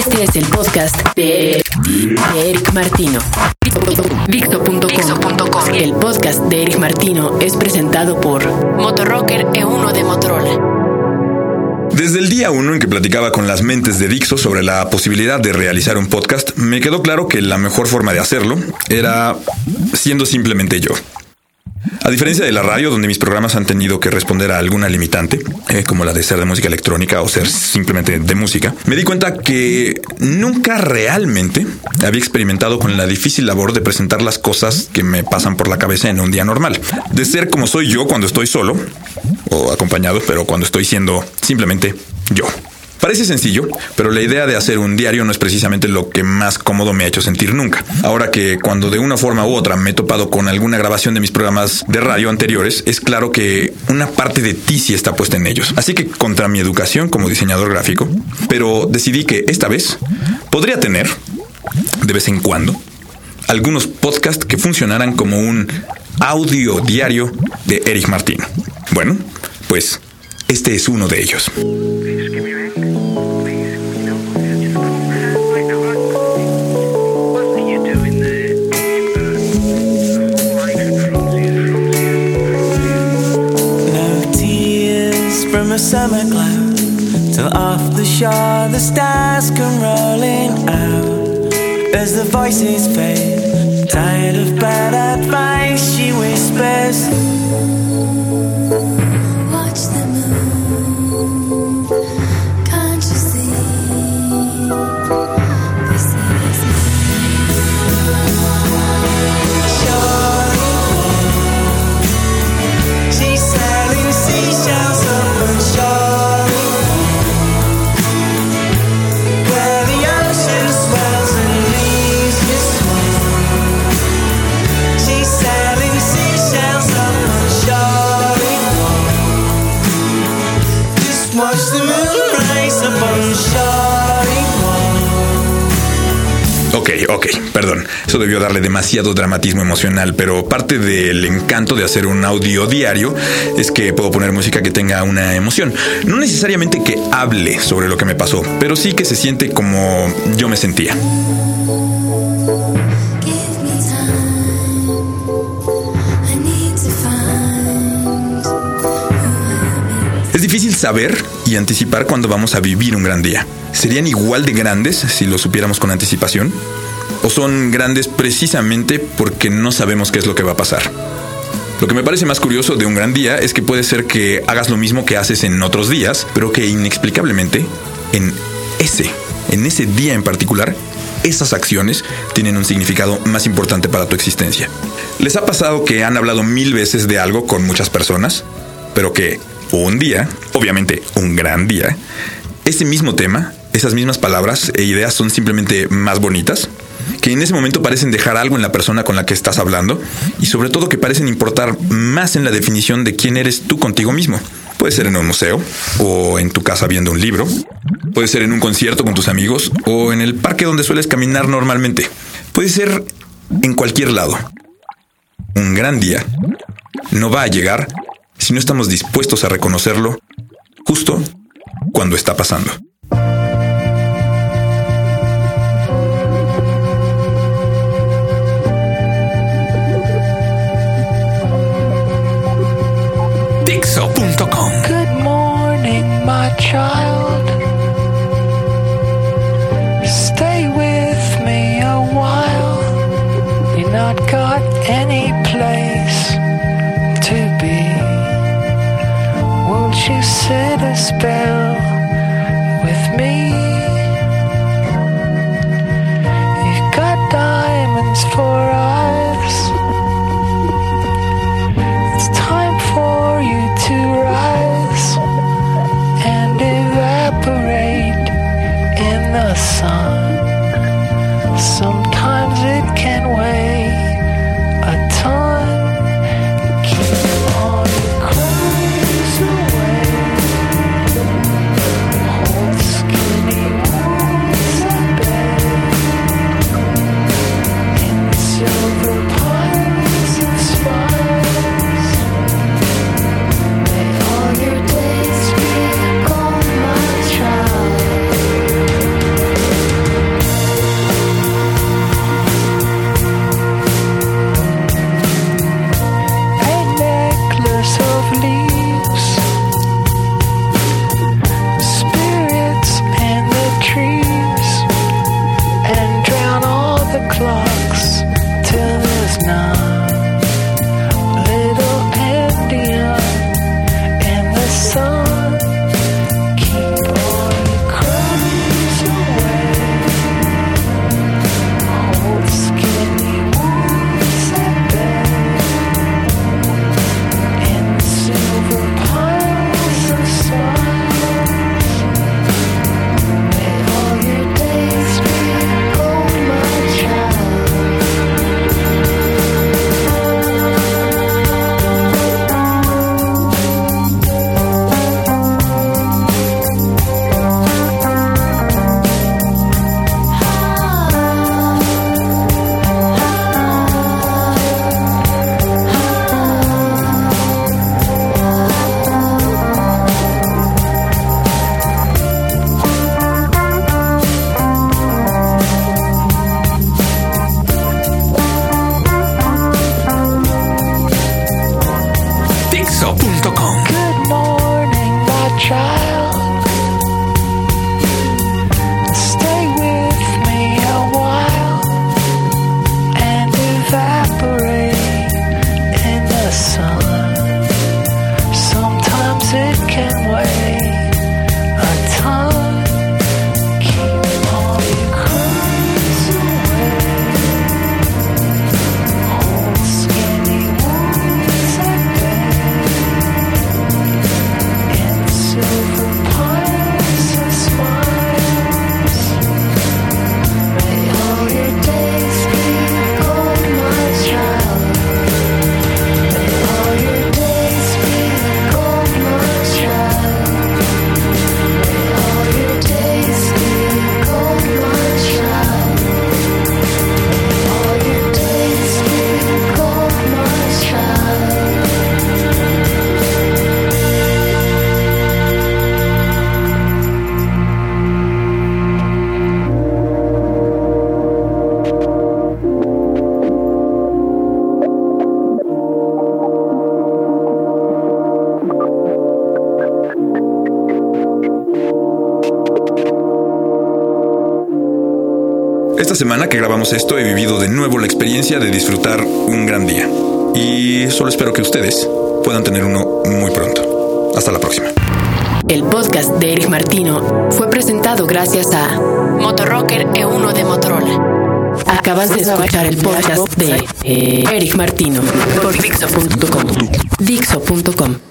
Este es el podcast de, de Eric Martino. Dixo.com. El podcast de Eric Martino es presentado por Motorrocker E1 de Motorola. Desde el día uno en que platicaba con las mentes de Dixo sobre la posibilidad de realizar un podcast, me quedó claro que la mejor forma de hacerlo era siendo simplemente yo. A diferencia de la radio, donde mis programas han tenido que responder a alguna limitante, eh, como la de ser de música electrónica o ser simplemente de música, me di cuenta que nunca realmente había experimentado con la difícil labor de presentar las cosas que me pasan por la cabeza en un día normal. De ser como soy yo cuando estoy solo, o acompañado, pero cuando estoy siendo simplemente yo. Parece sencillo, pero la idea de hacer un diario no es precisamente lo que más cómodo me ha hecho sentir nunca. Ahora que cuando de una forma u otra me he topado con alguna grabación de mis programas de radio anteriores, es claro que una parte de ti sí está puesta en ellos. Así que contra mi educación como diseñador gráfico, pero decidí que esta vez podría tener, de vez en cuando, algunos podcasts que funcionaran como un audio diario de Eric Martín. Bueno, pues este es uno de ellos. The the stars come rolling out as the voices fade. Tired of bad advice, she whispers. Ok, perdón. Eso debió darle demasiado dramatismo emocional, pero parte del encanto de hacer un audio diario es que puedo poner música que tenga una emoción. No necesariamente que hable sobre lo que me pasó, pero sí que se siente como yo me sentía. Es difícil saber y anticipar cuándo vamos a vivir un gran día. ¿Serían igual de grandes si lo supiéramos con anticipación? ¿O son grandes precisamente porque no sabemos qué es lo que va a pasar? Lo que me parece más curioso de un gran día es que puede ser que hagas lo mismo que haces en otros días, pero que inexplicablemente en ese, en ese día en particular, esas acciones tienen un significado más importante para tu existencia. ¿Les ha pasado que han hablado mil veces de algo con muchas personas, pero que un día, obviamente un gran día, ese mismo tema, esas mismas palabras e ideas son simplemente más bonitas? En ese momento parecen dejar algo en la persona con la que estás hablando y sobre todo que parecen importar más en la definición de quién eres tú contigo mismo. Puede ser en un museo o en tu casa viendo un libro, puede ser en un concierto con tus amigos o en el parque donde sueles caminar normalmente. Puede ser en cualquier lado. Un gran día no va a llegar si no estamos dispuestos a reconocerlo justo cuando está pasando. Dixo.com Good morning, my child. Stay with me a while. You're not got any place to be. Won't you sit a spell with me? You've got diamonds for eyes. Sexo. Esta semana que grabamos esto he vivido de nuevo la experiencia de disfrutar un gran día. Y solo espero que ustedes puedan tener uno muy pronto. Hasta la próxima. El podcast de Eric Martino fue presentado gracias a Motorrocker E1 de Motorola. Acabas de escuchar el podcast de eh, Eric Martino por Dixo.com. Dixo.com.